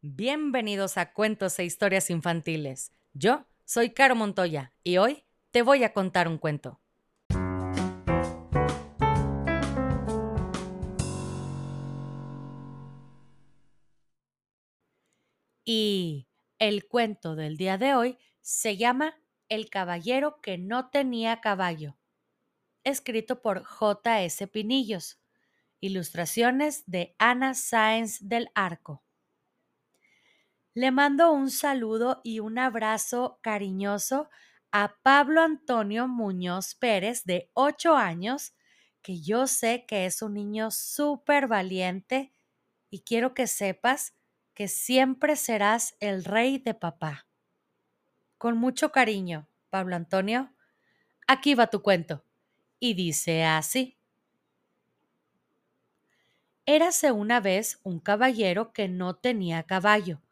Bienvenidos a Cuentos e Historias Infantiles. Yo soy Caro Montoya y hoy te voy a contar un cuento. Y el cuento del día de hoy se llama El caballero que no tenía caballo, escrito por J. S. Pinillos, ilustraciones de Ana Sáenz del Arco. Le mando un saludo y un abrazo cariñoso a Pablo Antonio Muñoz Pérez, de 8 años, que yo sé que es un niño súper valiente y quiero que sepas que siempre serás el rey de papá. Con mucho cariño, Pablo Antonio, aquí va tu cuento. Y dice así. Érase una vez un caballero que no tenía caballo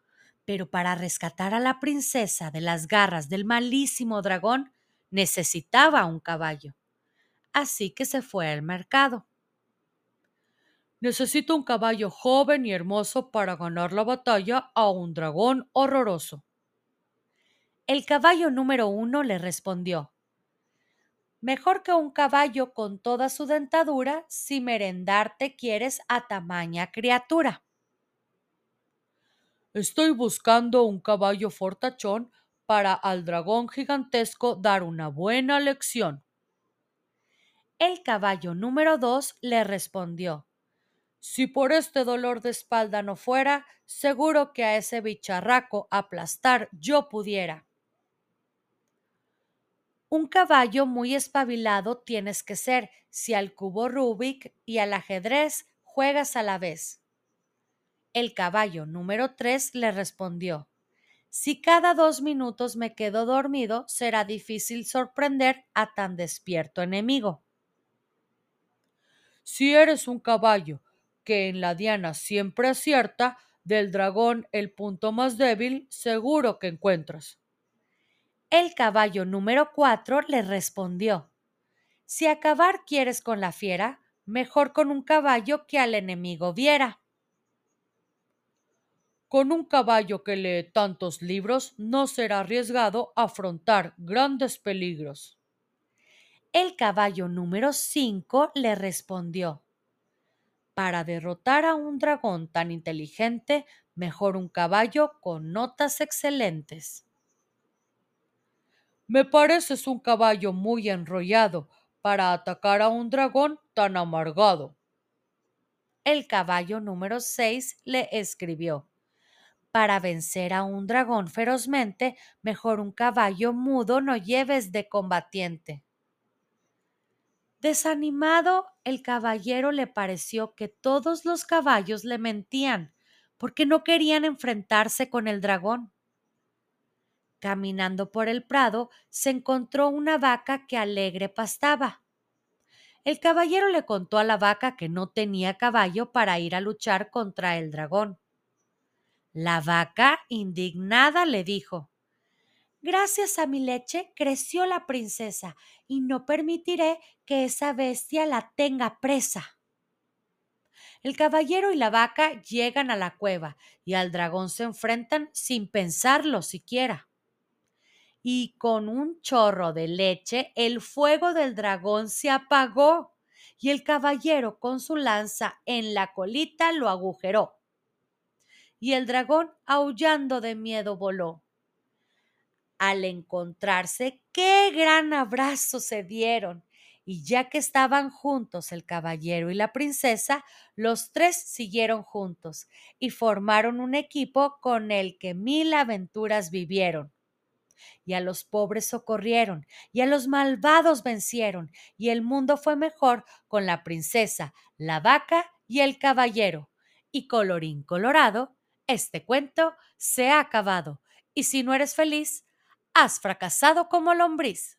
pero para rescatar a la princesa de las garras del malísimo dragón necesitaba un caballo. Así que se fue al mercado. Necesito un caballo joven y hermoso para ganar la batalla a un dragón horroroso. El caballo número uno le respondió Mejor que un caballo con toda su dentadura si merendarte quieres a tamaña criatura. Estoy buscando un caballo fortachón para al dragón gigantesco dar una buena lección. El caballo número dos le respondió Si por este dolor de espalda no fuera, seguro que a ese bicharraco aplastar yo pudiera. Un caballo muy espabilado tienes que ser si al cubo Rubik y al ajedrez juegas a la vez. El caballo número tres le respondió Si cada dos minutos me quedo dormido, será difícil sorprender a tan despierto enemigo. Si eres un caballo que en la diana siempre acierta, del dragón el punto más débil seguro que encuentras. El caballo número cuatro le respondió Si acabar quieres con la fiera, mejor con un caballo que al enemigo viera. Con un caballo que lee tantos libros no será arriesgado afrontar grandes peligros. El caballo número 5 le respondió Para derrotar a un dragón tan inteligente, mejor un caballo con notas excelentes. Me pareces un caballo muy enrollado para atacar a un dragón tan amargado. El caballo número 6 le escribió para vencer a un dragón ferozmente, mejor un caballo mudo no lleves de combatiente. Desanimado, el caballero le pareció que todos los caballos le mentían, porque no querían enfrentarse con el dragón. Caminando por el prado, se encontró una vaca que alegre pastaba. El caballero le contó a la vaca que no tenía caballo para ir a luchar contra el dragón. La vaca, indignada, le dijo Gracias a mi leche creció la princesa y no permitiré que esa bestia la tenga presa. El caballero y la vaca llegan a la cueva y al dragón se enfrentan sin pensarlo siquiera. Y con un chorro de leche el fuego del dragón se apagó y el caballero con su lanza en la colita lo agujeró y el dragón, aullando de miedo, voló. Al encontrarse, qué gran abrazo se dieron. Y ya que estaban juntos el caballero y la princesa, los tres siguieron juntos y formaron un equipo con el que mil aventuras vivieron. Y a los pobres socorrieron, y a los malvados vencieron, y el mundo fue mejor con la princesa, la vaca y el caballero. Y colorín colorado, este cuento se ha acabado y si no eres feliz, has fracasado como lombriz.